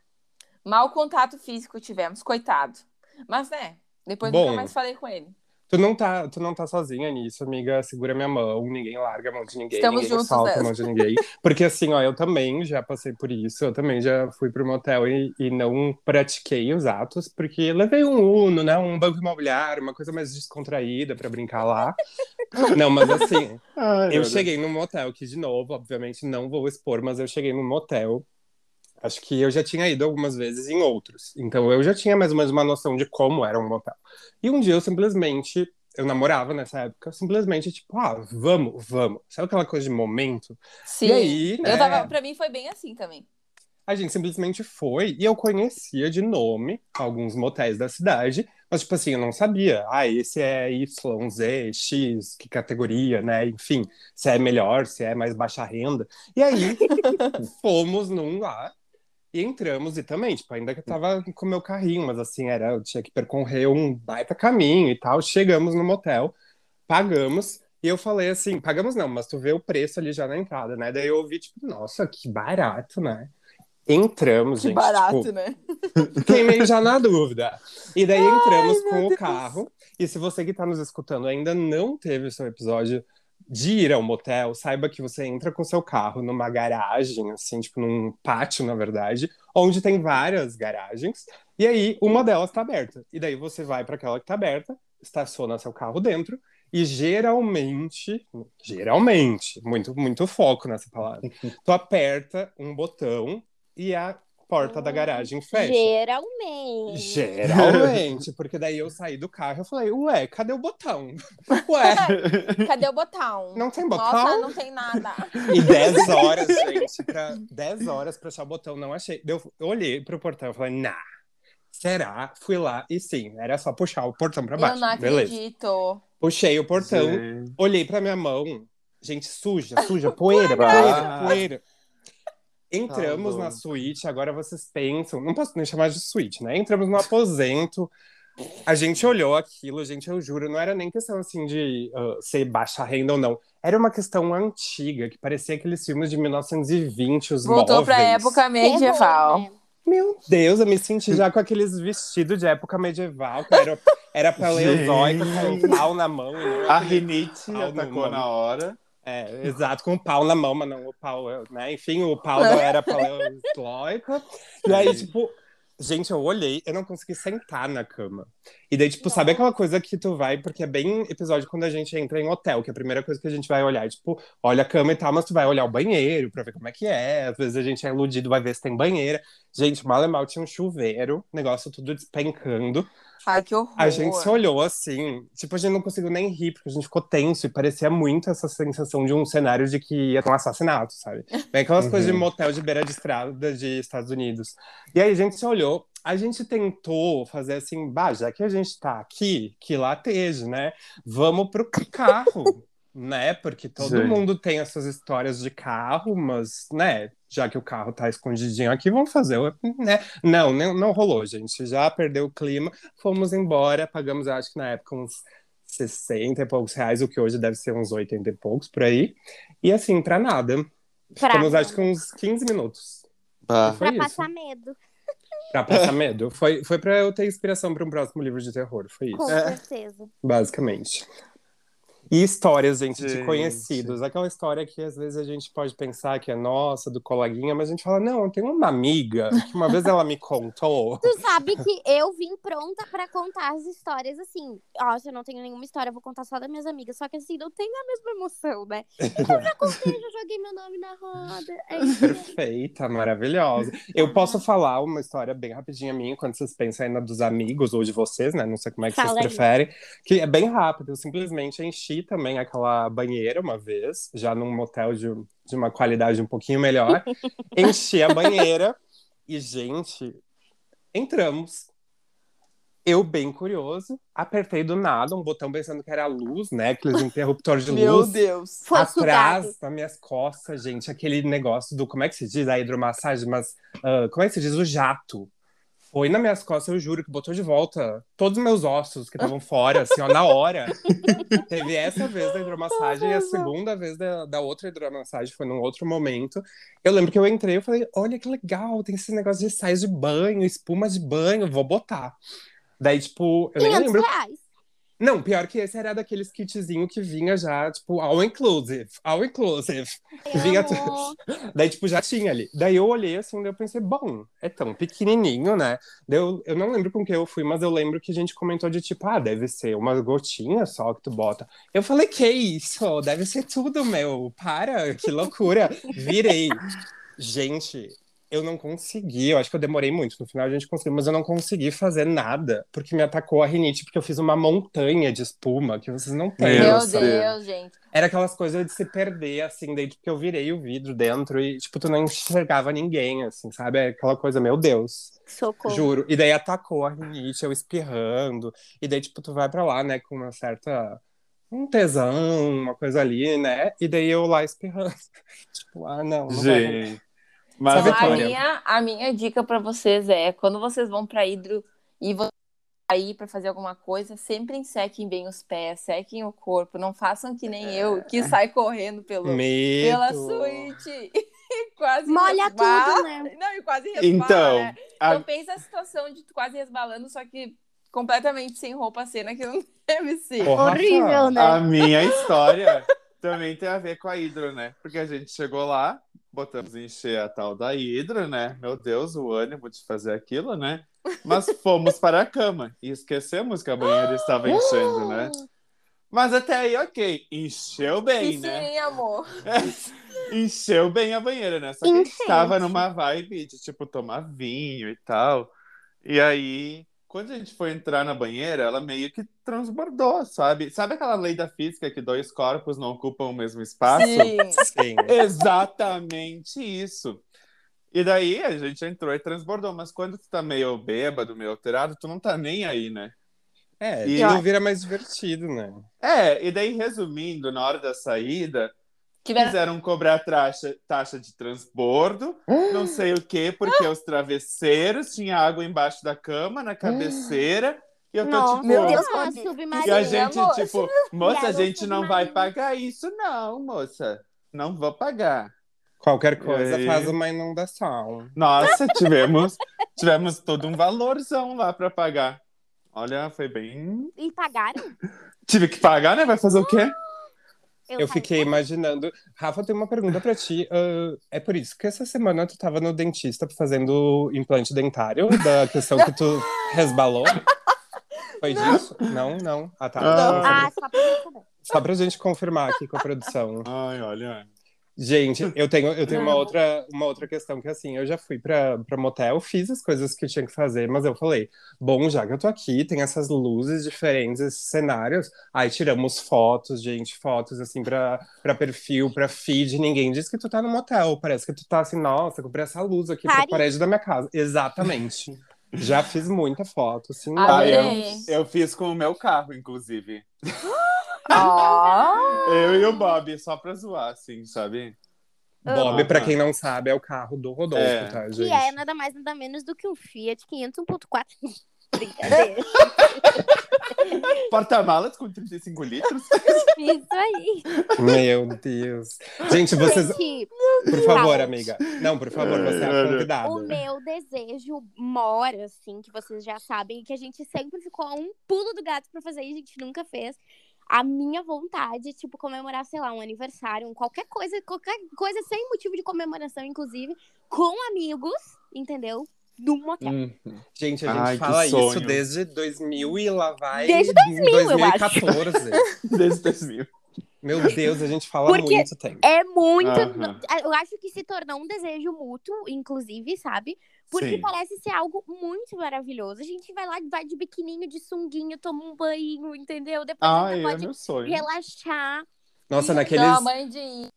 Mal contato físico tivemos, coitado. Mas, né, depois Bom. nunca mais falei com ele. Tu não, tá, tu não tá sozinha nisso, amiga. Segura minha mão, ninguém larga a mão de ninguém. Estamos ninguém juntos solta a mão de ninguém. Porque assim, ó, eu também já passei por isso. Eu também já fui pro motel e, e não pratiquei os atos, porque levei um Uno, né? Um banco imobiliário, uma coisa mais descontraída pra brincar lá. Não, mas assim, Ai, eu cheguei num motel, que de novo, obviamente, não vou expor, mas eu cheguei num motel. Acho que eu já tinha ido algumas vezes em outros. Então eu já tinha mais ou menos uma noção de como era um motel. E um dia eu simplesmente, eu namorava nessa época, simplesmente tipo, ah, vamos, vamos. Sabe aquela coisa de momento? Sim. E aí, né? Eu tava, pra mim foi bem assim também. A gente simplesmente foi e eu conhecia de nome alguns motéis da cidade, mas tipo assim, eu não sabia. Ah, esse é Y, Z, X, que categoria, né? Enfim, se é melhor, se é mais baixa renda. E aí fomos num lá e entramos e também, tipo, ainda que eu tava com o meu carrinho, mas assim, era, eu tinha que percorrer um baita caminho e tal. Chegamos no motel, pagamos. E eu falei assim, pagamos não, mas tu vê o preço ali já na entrada, né? Daí eu ouvi, tipo, nossa, que barato, né? Entramos, Que gente. barato, tipo, né? Fiquei meio já na dúvida. E daí entramos com o carro. E se você que está nos escutando ainda não teve o seu episódio de ir ao motel, saiba que você entra com seu carro numa garagem, assim, tipo num pátio, na verdade, onde tem várias garagens. E aí uma delas está aberta. E daí você vai para aquela que está aberta, estaciona seu carro dentro. E geralmente, geralmente, muito, muito foco nessa palavra, tu aperta um botão e a porta da garagem fecha. Geralmente. Geralmente, porque daí eu saí do carro e falei, ué, cadê o botão? Ué, Cadê o botão? não tem Nossa, botão? não tem nada. E 10 horas, gente, pra 10 horas pra achar o botão, não achei. Eu, olhei pro portão e falei, nah, será? Fui lá e sim, era só puxar o portão pra baixo. Eu não Beleza. acredito. Puxei o portão, Gente. olhei pra minha mão, Gente, suja, suja, poeira, poeira, poeira. Entramos Tá na suíte, agora vocês pensam, não posso nem chamar de suíte, né? Entramos no aposento, a gente olhou aquilo, gente, eu juro, não era nem questão assim de ah, ser baixa renda ou não. Era uma questão antiga, que parecia aqueles filmes de 1920, os Voltou pra móveis. época medieval. Terror, né? Meu Deus, eu me senti já com aqueles vestidos de época medieval, que era, era paleozoica, com um pau na mão. Não A rinite atacou na hora. É, exato, com o pau na mão, mas não o pau, né? Enfim, o pau não era paleozoica. E aí, tipo, gente, eu olhei, eu não consegui sentar na cama. E daí, tipo, sabe aquela coisa que tu vai, porque é bem episódio quando a gente entra em hotel, que é a primeira coisa que a gente vai olhar, é, tipo, olha a cama e tal, mas tu vai olhar o banheiro pra ver como é que é. Às vezes a gente é iludido, vai ver se tem banheira. Gente, mal e mal tinha um chuveiro, negócio tudo despencando. Ai, que horror. A gente se olhou assim, tipo, a gente não conseguiu nem rir, porque a gente ficou tenso e parecia muito essa sensação de um cenário de que ia ter um assassinato, sabe? Bem aquelas Uhum. coisas de motel de beira de estrada de Estados Unidos. E aí a gente se olhou, a gente tentou fazer assim, bah, já que a gente tá aqui, que lateje, né? Vamos pro carro, né? Porque todo Gente. mundo tem essas histórias de carro, mas, né? Já que o carro tá escondidinho aqui, vamos fazer, né? Não, não, não rolou, gente. Já perdeu o clima, fomos embora, pagamos, eu acho que na época, uns 60 e poucos reais, o que hoje deve ser uns 80 e poucos por aí. E assim, pra nada. Pra, Ficamos, acho que uns 15 minutos. Foi pra isso. passar medo, Pra passar medo. Foi, foi pra eu ter inspiração pra um próximo livro de terror. Foi isso, com É. certeza. basicamente. E histórias, gente, de Gente. conhecidos. Aquela história que às vezes a gente pode pensar que é nossa, do coleguinha, mas a gente fala, não, eu tenho uma amiga que uma vez ela me contou. Tu sabe que eu vim pronta pra contar as histórias assim. Ó, se eu não tenho nenhuma história, eu vou contar só das minhas amigas. Só que assim, não tem a mesma emoção, né? Eu já contei, já joguei meu nome na roda. É. Perfeita, maravilhosa. Eu posso falar uma história bem rapidinha minha, quando vocês pensam ainda dos amigos ou de vocês, né? Não sei como é que Fala vocês aí. preferem. Que é bem rápido. Eu simplesmente enchi também aquela banheira uma vez, já num motel de, de uma qualidade um pouquinho melhor. enchi a banheira e, gente, entramos. Eu, bem curioso, apertei do nada um botão pensando que era a luz, né? Aqueles interruptores de Meu luz Deus. Foi atrás sugado. das minhas costas, gente, aquele negócio do, como é que se diz? A hidromassagem, mas ah, como é que se diz? O jato. Foi nas minhas costas, eu juro, que botou de volta todos os meus ossos que estavam fora, assim, ó, na hora. Teve essa vez da hidromassagem e a segunda vez da, da outra hidromassagem foi num outro momento. Eu lembro que eu entrei e falei, olha que legal, tem esse negócio de sais de banho, espuma de banho, vou botar. Daí, tipo, eu nem 500 lembro reais. Não, pior que esse era daqueles kitzinho que vinha já, tipo, all inclusive, all inclusive. Vinha tu- Amor. Daí, tipo, já tinha ali. Daí eu olhei assim, daí eu pensei, bom, é tão pequenininho, né? Daí eu, eu não lembro com que eu fui, mas eu lembro que a gente comentou de tipo, ah, deve ser umas gotinhas só que tu bota. Eu falei, que isso? Deve ser tudo, meu. Para, que loucura. Virei. Gente, eu não consegui, eu acho que eu demorei muito. No final a gente conseguiu, mas eu não consegui fazer nada, porque me atacou a rinite, porque eu fiz uma montanha de espuma que vocês não têm. Meu. Deus, gente. Era aquelas coisas de se perder, assim, daí tipo, que eu virei o vidro dentro e, tipo, tu não enxergava ninguém, assim, sabe? É aquela coisa, meu Deus, Socorro. juro. E daí atacou a rinite, eu espirrando. E daí, tipo, tu vai pra lá, né, com uma certa. Um tesão, uma coisa ali, né? E daí eu lá espirrando. tipo, ah, não, não. Gente. Mas Sabe a, Vitória? minha, a minha dica pra vocês é: quando vocês vão pra hidro e vão sair pra fazer alguma coisa, sempre sequem bem os pés, sequem o corpo. Não façam que nem eu, que sai correndo pelo, Medo. pela suíte. e quase Molha resbala. tudo, né? Não, e quase resbala. Então, né? a- Então pensa a situação de tu quase resbalando, só que completamente sem roupa, cena que não deve ser. Porra, Horrível, né? A minha história também tem a ver com a hidro, né? Porque a gente chegou lá, botamos em encher a tal da hidro, né? Meu Deus, o ânimo de fazer aquilo, né? Mas fomos para a cama e esquecemos que a banheira estava enchendo, né? Mas até aí, ok. Encheu bem, né? sim, amor. Encheu bem a banheira, né? Só que a gente Enchente. tava numa vibe de, tipo, tomar vinho e tal. E aí, quando a gente foi entrar na banheira, ela meio que transbordou, sabe? Sabe aquela lei da física que dois corpos não ocupam o mesmo espaço? Sim. Sim. Exatamente isso. E daí a gente entrou e transbordou, mas quando tu tá meio bêbado, meio alterado, tu não tá nem aí, né? É, E- não vira mais divertido, né? É, e daí resumindo, na hora da saída. Quiseram cobrar taxa, taxa de transbordo, não sei o quê, porque os travesseiros tinha água embaixo da cama, na cabeceira. E eu tô Nossa, tipo. Meu Deus, ah. E a gente, moça. tipo, moça, a gente não vai pagar isso, não, moça. Não vou pagar. Qualquer coisa faz uma inundação. Nossa, tivemos, tivemos todo um valorzão lá pra pagar. Olha, foi bem. E pagaram? Tive que pagar, né? Vai fazer o quê? Eu saí fiquei imaginando. Rafa, tem uma pergunta pra ti. Ah, é por isso que essa semana tu tava no dentista fazendo implante dentário, da questão que tu resbalou? Foi disso? Não, não. Ah, tá. Ah. Ah, só pra eu saber. Só pra gente confirmar aqui com a produção. Ai, olha. Gente, eu tenho, eu tenho uma, outra, uma outra questão que, assim, eu já fui pra, pra motel, fiz as coisas que eu tinha que fazer, mas eu falei, bom, já que eu tô aqui, tem essas luzes diferentes, esses cenários, aí tiramos fotos, gente, fotos, assim, pra, pra perfil, pra feed, ninguém diz que tu tá no motel, parece que tu tá assim, nossa, comprei essa luz aqui pra Paris. parede da minha casa. Exatamente. já fiz muita foto, assim, Ah, eu, eu fiz com o meu carro, inclusive. Ó. Eu e o Bob, só pra zoar, assim, sabe? Bob, pra quem não sabe, é o carro do Rodolfo, É. tá, Que gente? é nada mais, nada menos do que um Fiat 500 1.4. Brincadeira. Porta-malas com 35 litros. Isso aí. Meu Deus. Gente, vocês, Gente, Por favor, amiga. Não, por favor, você é a Olha. convidada. o meu desejo mora, assim, que vocês já sabem, que a gente sempre ficou a um pulo do gato pra fazer e a gente nunca fez. A minha vontade, tipo, comemorar, sei lá, um aniversário, um qualquer coisa, qualquer coisa sem motivo de comemoração, inclusive, com amigos, entendeu? Num motel. Hum. Gente, a gente Ai, fala isso desde 2000 e lá vai Desde 2000, eu 2014. Desde 2000. Meu Deus, a gente fala Porque- muito tempo. É muito. Aham. Eu acho que se tornou um desejo mútuo, inclusive, sabe? Porque Sim. parece ser algo muito maravilhoso. A gente vai lá, vai de biquininho, de sunguinho, toma um banho, entendeu? Depois Ai, ainda é pode meu sonho. relaxar. Nossa, naqueles, Não, mãe de.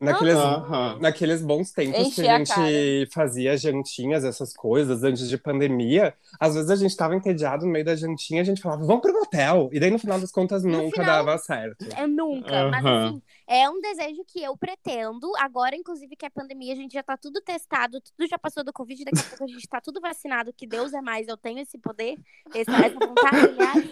Naqueles, Aham. naqueles bons tempos que a a gente fazia jantinhas, essas coisas, antes de pandemia, às vezes a gente tava entediado no meio da jantinha, a gente falava, vamos pro motel. E daí, no final das contas, nunca final- dava certo. É nunca. Mas Aham. assim, é um desejo que eu pretendo. Agora, inclusive, que é pandemia, a gente já tá tudo testado, tudo já passou do Covid, daqui a pouco a gente tá tudo vacinado, que Deus é mais, eu tenho esse poder, esse- essa vontade, aliás.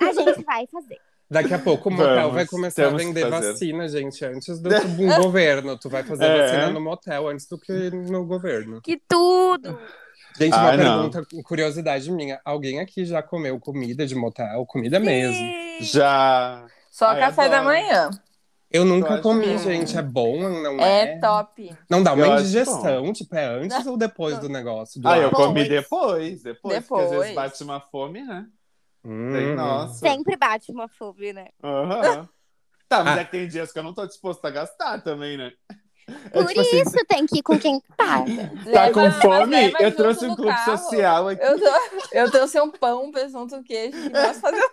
A gente vai fazer. Daqui a pouco o motel Vamos, vai começar a vender vacina, gente, antes do um governo. Tu vai fazer É. vacina no motel antes do que no governo. Que tudo! Gente, uma Ai, não. pergunta, curiosidade minha. Alguém aqui já comeu comida de motel? Comida mesmo. Sim. Já. Só Ai, café da adoro. manhã. Eu nunca acho comi, bom. gente. É bom, não é? É top. Não dá uma Eu indigestão, tipo, é antes ou depois do negócio? Do Ah, eu ato? comi Depois. depois, depois, porque às vezes bate uma fome, né? Hum. Tem, nossa. Sempre bate uma fome, né? Aham. Tá, mas Ah. é que tem dias que eu não tô disposto a gastar também, né? É Por tipo assim, isso tem que ir com quem paga. tá Leva- com fome? Eu trouxe um clube carro. social aqui. Eu, tô, eu trouxe um pão, presunto, queijo. Que nós fazemos.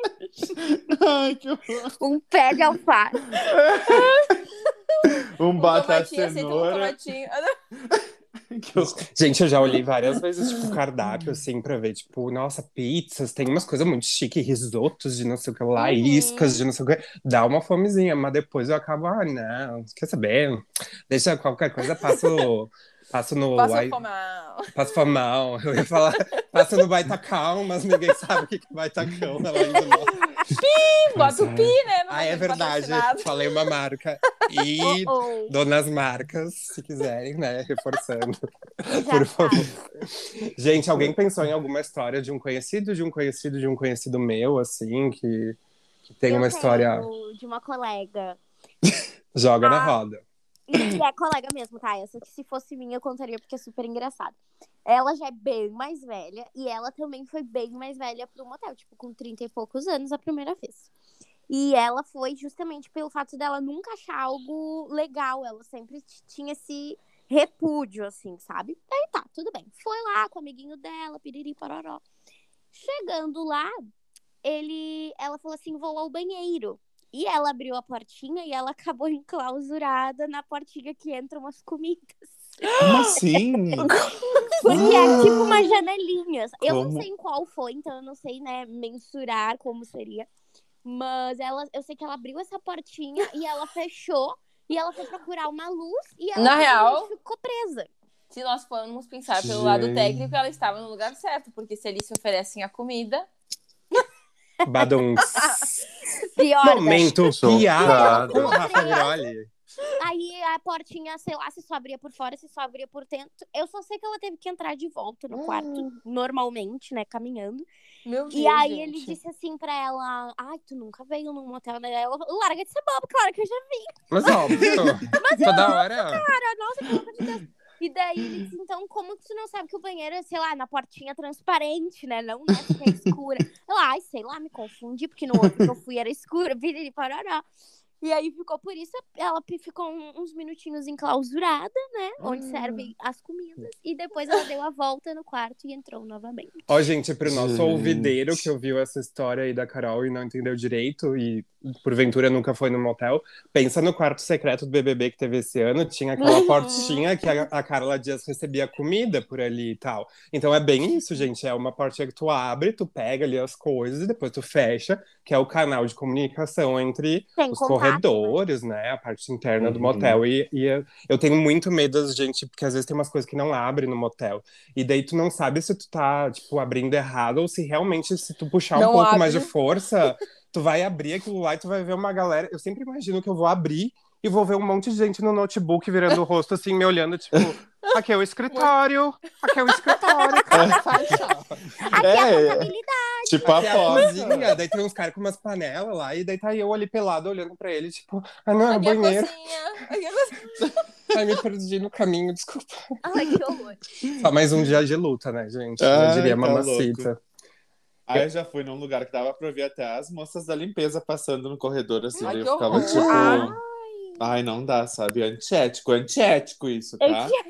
Ai, que horror. Um pé de alface. Um Um batata aceita um tomatinho. Gente, eu já olhei várias vezes, tipo, cardápio, assim, pra ver, tipo, nossa, pizzas, tem umas coisas muito chiques, risotos de não sei o que lá, Uhum. iscas de não sei o que. Dá uma fomezinha, mas depois eu acabo, ah, não, quer saber? Deixa qualquer coisa, passo, passo no. Passa ai- fomão. Passo famão. Eu ia falar, passo no baitacão, mas ninguém sabe o que é baitacão. Ela ainda não. Bota o pi, né? Não Ah, é verdade. Falei uma marca. E Oh, oh. donas marcas, se quiserem, né? Reforçando. Por favor. Gente, alguém pensou em alguma história de um conhecido, de um conhecido, de um conhecido meu, assim, que, que tem Eu uma história. De uma colega. Joga na Ah. roda. E é colega mesmo, tá? Essa que se fosse minha eu contaria porque é super engraçado. Ela já é bem mais velha e ela também foi bem mais velha pro motel, tipo, com 30 e poucos anos a primeira vez. E ela foi justamente pelo fato dela nunca achar algo legal. Ela sempre tinha esse repúdio, assim, sabe? Aí tá, tudo bem. Foi lá com o amiguinho dela, piriri, pororó. Chegando lá, ele, ela falou assim: vou ao banheiro. E ela abriu a portinha e ela acabou enclausurada na portinha que entram as comidas. Como assim? Porque é tipo uma janelinha. Eu não Como? sei em qual foi, então eu não sei, né, mensurar como seria. Mas ela, eu sei que ela abriu essa portinha e ela fechou. E ela foi procurar uma luz e ela Na real- ficou presa. Se nós formos pensar pelo lado Gente. técnico, ela estava no lugar certo, porque se eles se oferecem a comida, Badum. Pior. Momento Chocado. piada com Rafa Viroli. Aí a portinha, sei lá, se só abria por fora, se só abria por dentro. Eu só sei que ela teve que entrar de volta no quarto, normalmente, né, caminhando. meu Deus, E aí gente. ele disse assim pra ela: Ai, tu nunca veio num motel, né? Ela, larga de ser boba, claro que eu já vi. Mas óbvio, toda hora. Cara, nossa, pelo amor de Deus. E daí ele disse, então, como que tu não sabe que o banheiro é, sei lá, na portinha transparente, né? Não nessa que é escura. Ela, ai, sei lá, me confundi, porque no outro que eu fui era escura, virei parará. E aí ficou por isso, ela ficou uns minutinhos enclausurada, né? Onde Hum. servem as comidas. E depois ela deu a volta no quarto e entrou novamente. Ó, gente, pro nosso Gente. ouvideiro que ouviu essa história aí da Carol e não entendeu direito e porventura nunca foi no motel, pensa no quarto secreto do BBB que teve esse ano, tinha aquela portinha que a, a Carla Dias recebia comida por ali e tal. Então é bem isso, gente, é uma portinha que tu abre, tu pega ali as coisas e depois tu fecha, que é o canal de comunicação entre Sem os contato, né? corredores, né? A parte interna do Uhum. motel. E, e eu- tenho muito medo, gente, porque às vezes tem umas coisas que não abrem no motel. E daí tu não sabe se tu tá, tipo, abrindo errado ou se realmente, se tu puxar um Não pouco abre. mais de força, tu vai abrir aquilo lá e tu vai ver uma galera. Eu sempre imagino que eu vou abrir e vou ver um monte de gente no notebook virando o rosto assim, me olhando, tipo, aqui é o escritório, aqui é o escritório, cara, fecha. Aqui é a É, contabilidade. tipo a Aqui é a cozinha, daí tem uns caras com umas panelas lá, e daí tá eu ali pelado olhando pra ele, tipo, ah não, é o Aqui é a banheiro. é a. Ai, me perdi no caminho, desculpa. Ai, que horror. Só mais um dia de luta, né, gente? Ai, Eu diria tá mamacita. Aí eu já fui num lugar que dava pra ver até as moças da limpeza passando no corredor, assim. Ai, eu ficava horror. tipo. Ai. Ai, não dá, sabe? Antiético, antiético isso, tá? tinha-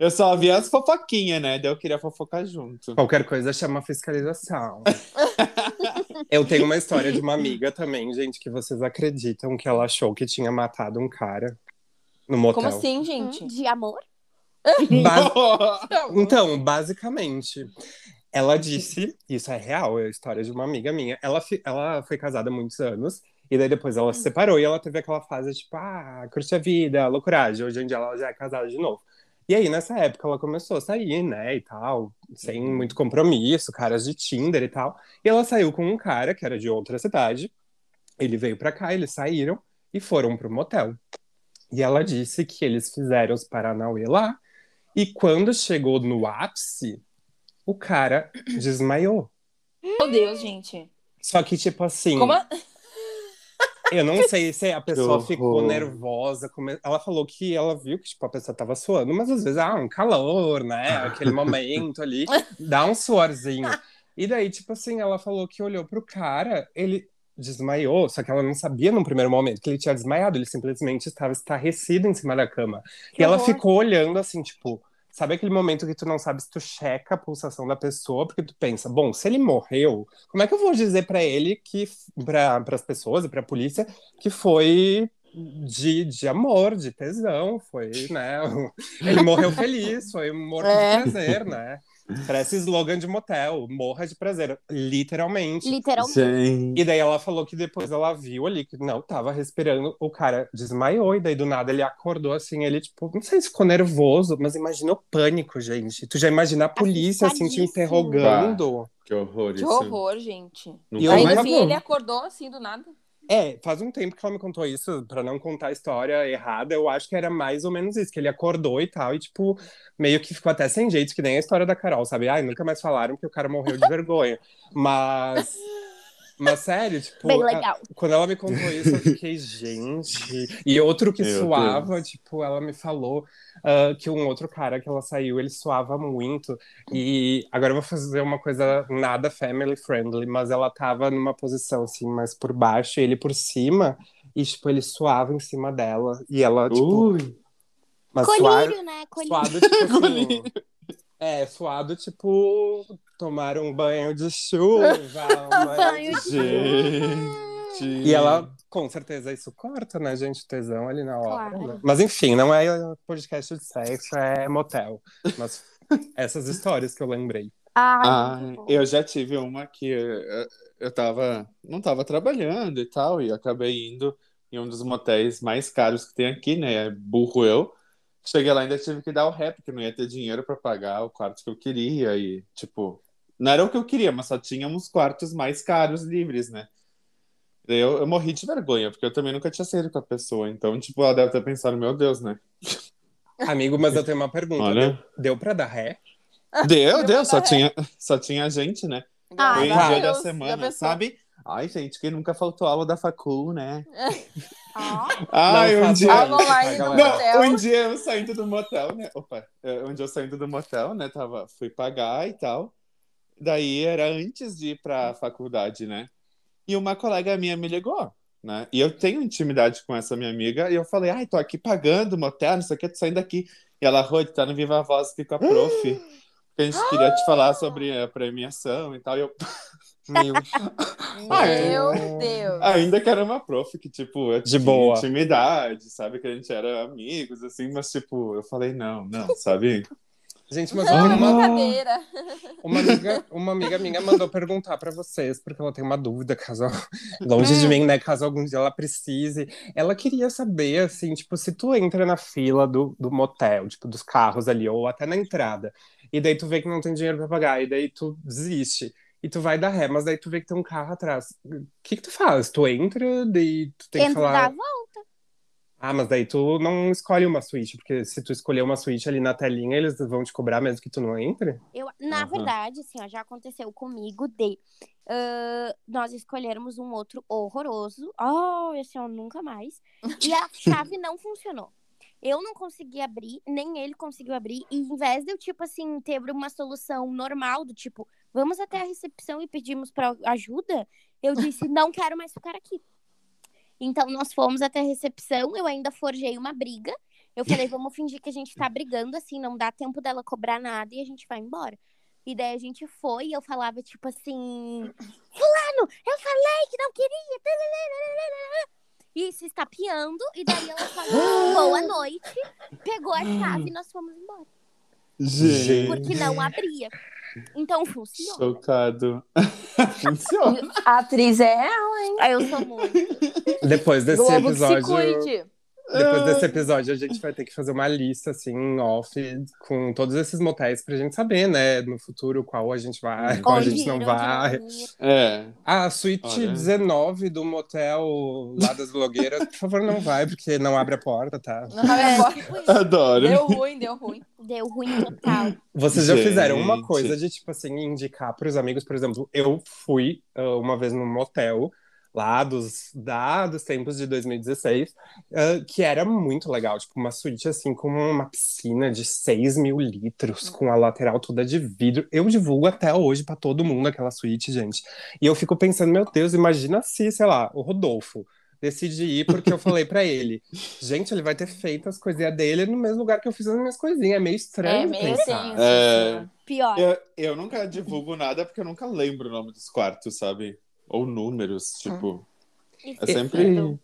Eu só via as fofoquinhas, né? Daí eu queria fofocar junto. Qualquer coisa chama fiscalização. Eu tenho uma história de uma amiga também, gente, que vocês acreditam que ela achou que tinha matado um cara no motel. Como assim, gente? De amor? Bas- Então, basicamente, ela disse, isso é real, é a história de uma amiga minha. Ela, ela foi casada há muitos anos, e daí depois ela se separou e ela teve aquela fase tipo, ah, curte a vida, loucuragem. Hoje em dia ela já é casada de novo. E aí, nessa época, ela começou a sair, né, e tal, sem muito compromisso, caras de Tinder e tal. E ela saiu com um cara que era de outra cidade. Ele veio pra cá, eles saíram e foram pro motel. E ela disse que eles fizeram os Paranauê lá. E quando chegou no ápice, o cara desmaiou. Meu Deus, gente. Só que, tipo assim, Como a- eu não sei se a pessoa ficou nervosa. come- Ela falou que ela viu que tipo, a pessoa tava suando, mas às vezes, ah, um calor, né? Aquele momento ali, dá um suorzinho. E daí, tipo assim, ela falou que olhou pro cara, ele desmaiou, só que ela não sabia no primeiro momento que ele tinha desmaiado, ele simplesmente estava estarrecido em cima da cama. Que e ela horror. ficou olhando assim, tipo, sabe aquele momento que tu não sabe se tu checa a pulsação da pessoa, porque tu pensa, bom, se ele morreu, como é que eu vou dizer pra ele que para as pessoas e pra polícia que foi de, de amor, de tesão, foi, né? Ele morreu feliz, foi morto É. de prazer, né? Parece slogan de motel, morra de prazer, literalmente. Literalmente. Gente. E daí ela falou que depois ela viu ali que não tava respirando, o cara desmaiou, e daí do nada ele acordou assim, ele tipo, não sei se ficou nervoso, mas imagina o pânico, gente. Tu já imagina a polícia assim te interrogando. Que horror Que isso. horror, gente. E Aí, mais no fim, não. ele acordou assim do nada. É, faz um tempo que ela me contou isso, pra não contar a história errada, eu acho que era mais ou menos isso, que ele acordou e tal, e tipo, meio que ficou até sem jeito, que nem a história da Carol, sabe? Ai, nunca mais falaram que o cara morreu de vergonha. Mas. Mas sério, tipo. Bem a- legal. Quando ela me contou isso, eu fiquei, gente. E outro que Meu suava, tipo, ela me falou ah, que um outro cara que ela saiu, ele suava muito. E agora eu vou fazer uma coisa nada family friendly, mas ela tava numa posição assim, mais por baixo, e ele por cima, e tipo, ele suava em cima dela. E ela, tipo, Ui. mas suar- Colírio, né? Colírio. suado, tipo assim. Colírio. É, suado, tipo, tomar um banho de chuva, um banho de Gente. E ela, com certeza, isso corta, né, gente? O tesão ali na hora. Claro. né? Mas enfim, não é podcast de sexo, é motel. Mas essas histórias que eu lembrei. Ah, eu já tive uma que eu, eu tava, não tava trabalhando e tal, e acabei indo em um dos motéis mais caros que tem aqui, né? Burro eu. Cheguei lá e ainda tive que dar o ré, porque não ia ter dinheiro pra pagar o quarto que eu queria. E, tipo, não era o que eu queria, mas só tínhamos quartos mais caros livres, né? Daí eu, eu morri de vergonha, porque eu também nunca tinha saído com a pessoa. Então, tipo, ela deve ter pensado, meu Deus, né? Amigo, mas eu tenho uma pergunta. Olha. Deu, deu pra dar ré? Deu, Deu deu, só ré. tinha, só tinha gente, né? Ah, Foi dia da semana, sabe? Ai, gente, que nunca faltou aula da facul, né? Ó, Ai, Não um dia. Não, um dia eu saindo do motel, né? Opa, é, um dia eu saindo do motel, né? Tava, fui pagar e tal. Daí era antes de ir pra faculdade, né? E uma colega minha me ligou, né? E eu tenho intimidade com essa minha amiga. E eu falei, ai, tô aqui pagando motel, não sei o que, tô saindo aqui. E ela, Rô, tá no Viva Voz aqui com a prof. Que a gente queria te falar sobre a premiação e tal. E eu, Meu. Meu Deus. Ainda que era uma prof que, tipo, eu De boa. intimidade, sabe? Que a gente era amigos, assim, mas, tipo, eu falei, não, não, sabe? Gente, mas tenho uma, uma, amiga, uma amiga minha mandou perguntar pra vocês, porque ela tem uma dúvida, caso longe de mim, né? Caso algum dia ela precise. Ela queria saber, assim, tipo, se tu entra na fila do, do motel, tipo, dos carros ali, ou até na entrada, e daí tu vê que não tem dinheiro pra pagar, e daí tu desiste. E tu vai dar ré, mas daí tu vê que tem um carro atrás. O que que tu faz? Tu entra, daí tu tem que entra falar. da volta. Ah, mas daí tu não escolhe uma suíte, porque se tu escolher uma suíte ali na telinha, eles vão te cobrar mesmo que tu não entre? Eu, na Aham. verdade, assim, ó, já aconteceu comigo de ah, nós escolhermos um outro horroroso. Oh, esse eu nunca mais. E a chave não funcionou. Eu não consegui abrir, nem ele conseguiu abrir. E em vez de eu, tipo assim, ter uma solução normal, do tipo, vamos até a recepção e pedimos pra ajuda, eu disse, não quero mais ficar aqui. Então nós fomos até a recepção, eu ainda forjei uma briga. Eu falei, vamos fingir que a gente tá brigando, assim, não dá tempo dela cobrar nada e a gente vai embora. E daí a gente foi e eu falava, tipo assim, Fulano, eu falei que não queria. E se estapeando, e daí ela falou boa noite, pegou a chave e nós fomos embora. Gente, Porque não abria. Então funciona. chocado. Funciona. A atriz é ela, hein? Eu sou muito. Depois desse Globo que se episódio. cuide. Depois desse episódio, a gente vai ter que fazer uma lista, assim, off, com todos esses motéis pra gente saber, né, no futuro, qual a gente vai, qual a gente não vai. É. Ah, a suíte Olha. 19 do motel lá das blogueiras, por favor, não vai, porque não abre a porta, tá? Não abre a É, porta. isso. Adoro. Deu ruim, deu ruim. Deu ruim total. Vocês já Gente. fizeram uma coisa de, tipo assim, indicar pros amigos, por exemplo, eu fui ah, uma vez num motel lá dos, da, dos tempos de 2016, ah, que era muito legal, tipo, uma suíte assim, com uma piscina de 6 mil litros, com a lateral toda de vidro. Eu divulgo até hoje pra todo mundo aquela suíte, gente. E eu fico pensando, meu Deus, imagina se, sei lá, o Rodolfo decide ir porque eu falei pra ele, gente, ele vai ter feito as coisinhas dele no mesmo lugar que eu fiz as minhas coisinhas. É meio estranho É meio pensar. tenso. É. assim, Pior. Eu, eu nunca divulgo nada porque eu nunca lembro o nome dos quartos, sabe? Ou números, tipo. É sempre.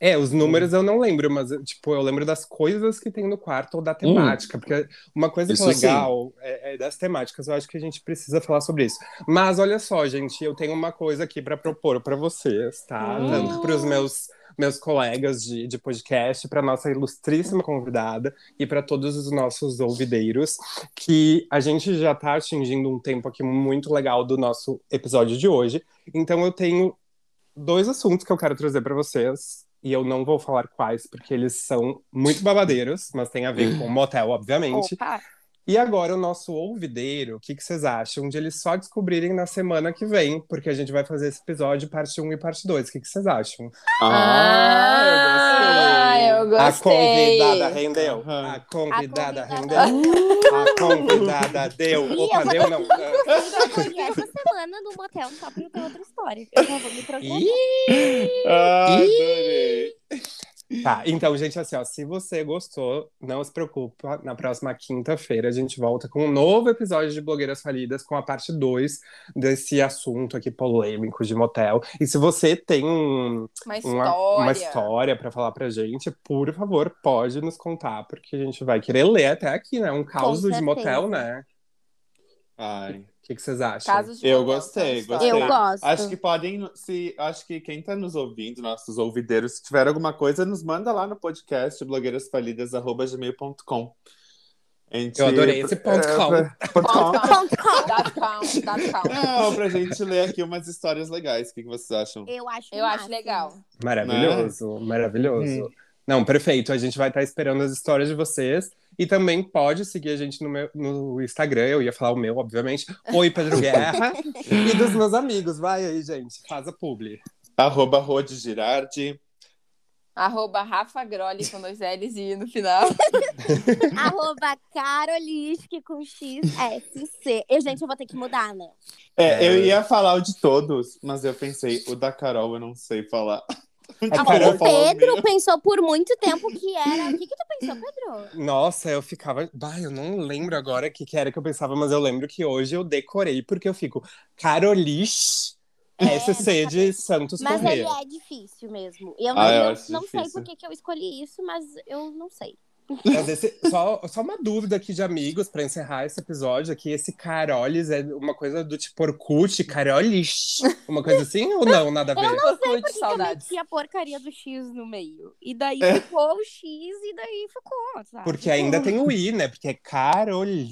É, os números eu não lembro, mas tipo, eu lembro das coisas que tem no quarto ou da temática, porque uma coisa que é Hum. Legal é, é das temáticas, eu acho que a gente precisa falar sobre isso. Mas olha só, gente, eu tenho uma coisa aqui para propor para vocês, tá? Hum. Tanto para os meus meus colegas de, de podcast, para nossa ilustríssima convidada e para todos os nossos ouvideiros, que a gente já está atingindo um tempo aqui muito legal do nosso episódio de hoje. Então eu tenho dois assuntos que eu quero trazer para vocês. E eu não vou falar quais, porque eles são muito babadeiros, mas tem a ver com motel, obviamente. Opa. E agora o nosso ouvideiro, o que, que vocês acham de eles só descobrirem na semana que vem? Porque a gente vai fazer esse episódio parte 1 e parte 2. O que, que vocês acham? Ah, Ah, eu A gostei. convidada rendeu. Aham. A convidada A rendeu. A convidada deu. Ih, Opa, eu vou- deu não. Eu vou essa semana no motel só pra ter outra história. Eu já vou me programar. Ih! Ah, adorei. Tá, então, gente, assim, ó, se você gostou, não se preocupa, na próxima quinta-feira a gente volta com um novo episódio de Blogueiras Falidas, com a parte 2 desse assunto aqui polêmico de motel. E se você tem um- Uma história. uma história pra falar pra gente, por favor, pode nos contar, porque a gente vai querer ler até aqui, né? Um caos de motel, né? Ai, que, que vocês acham? Casos de Eu gostei, gostei. Eu gosto. acho que podem, se acho que quem tá nos ouvindo, nossos ouvideiros, se tiver alguma coisa, nos manda lá no podcast blogueirasfalidas@gmail.com. Gente- Eu adorei esse ponto é, com. pra- ponto com. Ponto com. Dot com, dot com. Não, pra gente ler aqui umas histórias legais. O que, que vocês acham? Eu acho Eu acho legal. Maravilhoso, maravilhoso. Hum. Não, perfeito. A gente vai estar esperando as histórias de vocês. E também pode seguir a gente no, meu, no Instagram. Eu ia falar o meu, obviamente. Oi, Pedro Guerra. e dos meus amigos. Vai aí, gente. Faz a publi. Arroba Rode Girardi. Arroba Rafa Grolli com dois L's e no final. Arroba Carolisque com XSC. Eu, gente, eu vou ter que mudar, né? É, É. eu ia falar o de todos, mas eu pensei, o da Carol eu não sei falar. Carol eu vou o Pedro pensou por muito tempo que era. O que, que tu pensou, Pedro? Nossa, eu ficava. Bah, eu não lembro agora o que, que era que eu pensava, mas eu lembro que hoje eu decorei, porque eu fico Caroliche É, SC de Santos Mas ele Correia. é difícil mesmo. Eu Ah, eu não, acho não sei por que, que eu escolhi isso, mas eu não sei. Mas esse- só, só uma dúvida aqui de amigos pra encerrar esse episódio aqui. Esse Carolis é uma coisa do tipo Orkut, Carolis. Uma coisa assim ou não? Nada a ver? Orkut, Porque eu saudades. meti a porcaria do X no meio. E daí É. ficou o X e daí ficou, sabe? Porque ainda tem o I, né? Porque é Carolis.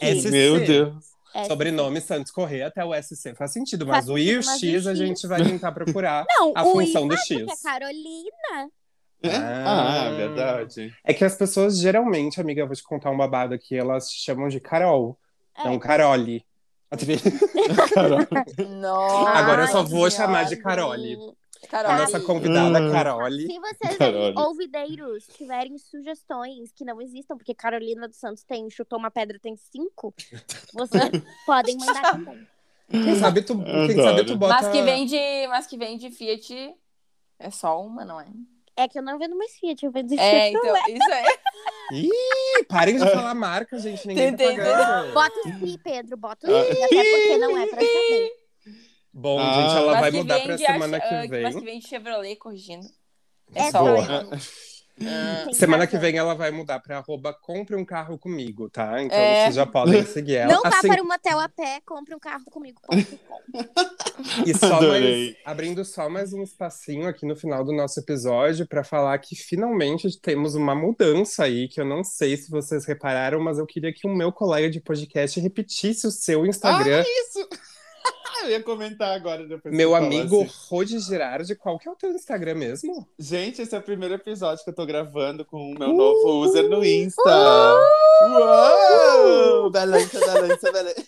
SC. Meu Deus. É, Sobrenome Santos Correia até o SC faz sentido, Faz mas o I e o X a gente vai tentar procurar Não, a o função I do X. porque é Carolina. É? Ah. Ah, verdade. É que as pessoas geralmente, amiga, eu vou te contar um babado aqui, elas te chamam de Carol, É. não Carole. Carol. Nossa. Agora eu só vou chamar de Deus. Carole. A Carol. nossa convidada Hum. Carole. Se vocês Carole. ouvideiros, tiverem sugestões que não existam, porque Carolina dos Santos tem chutou uma pedra, tem cinco, vocês podem mandar também. Quem sabe tu, quem sabe tu bota... Mas que vem de, mas que vem de Fiat é só uma, não é? É que eu não vendo mais Fiat, eu vendo É, então, isso aí. Ih, parem de falar marca, gente. Ninguém tá Tentei, pagando. Bota o Si, Pedro, bota o Si, até porque não é pra saber. Bom, Ah. gente, ela Mas vai que mudar pra semana ah, que vem. Mas que vem de Chevrolet corrigindo. É, É só boa. uma. Ah, Semana que vem ela vai mudar pra arroba compre um carro comigo, tá? Então É. vocês já podem seguir ela. Não vá Assim, para o motel a pé, compre um carro comigo. E só Adorei. mais, abrindo só mais um espacinho aqui no final do nosso episódio para falar que finalmente temos uma mudança aí, que eu não sei se vocês repararam, mas eu queria que o meu colega de podcast repetisse o seu Instagram. Isso! Eu ia comentar agora depois. meu amigo assim. Rodi Girardi, qual que é o teu Instagram mesmo? Gente, esse é o primeiro episódio que eu tô gravando com o meu novo user no Insta. Uh! Uou! Balança, balança, balança.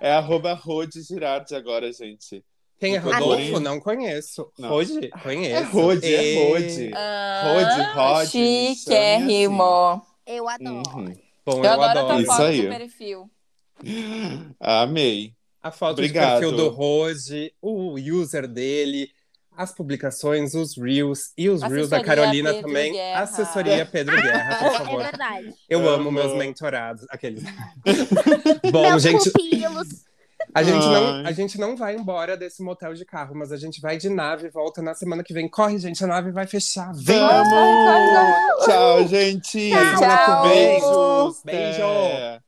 É arroba Rode Girardi agora, gente. Quem é. Rodolfo? Não conheço. Não. Rodi? Conheço. É Rode, é Rode. Ah, Rode, Rode, Chiquérrimo. Eu adoro. Uhum. Bom, Eu, eu, adoro a tua adoro. Isso foto aí. do perfil. Amei. A foto Obrigado. de perfil do Rodi, o user dele, as publicações, os Reels e os Reels da Carolina Pedro também. Guerra. Assessoria Pedro Guerra, por É favor. verdade. Eu amo Amo. meus mentorados. Aqueles. Bom, Meus gente, pupilos. a gente, não, a gente não vai embora desse motel de carro, mas a gente vai de nave e volta na semana que vem. Corre, gente, a nave vai fechar. Vem! Vamos! Tchau, gente! Tchau. Vem. Beijos! Beijo. Até.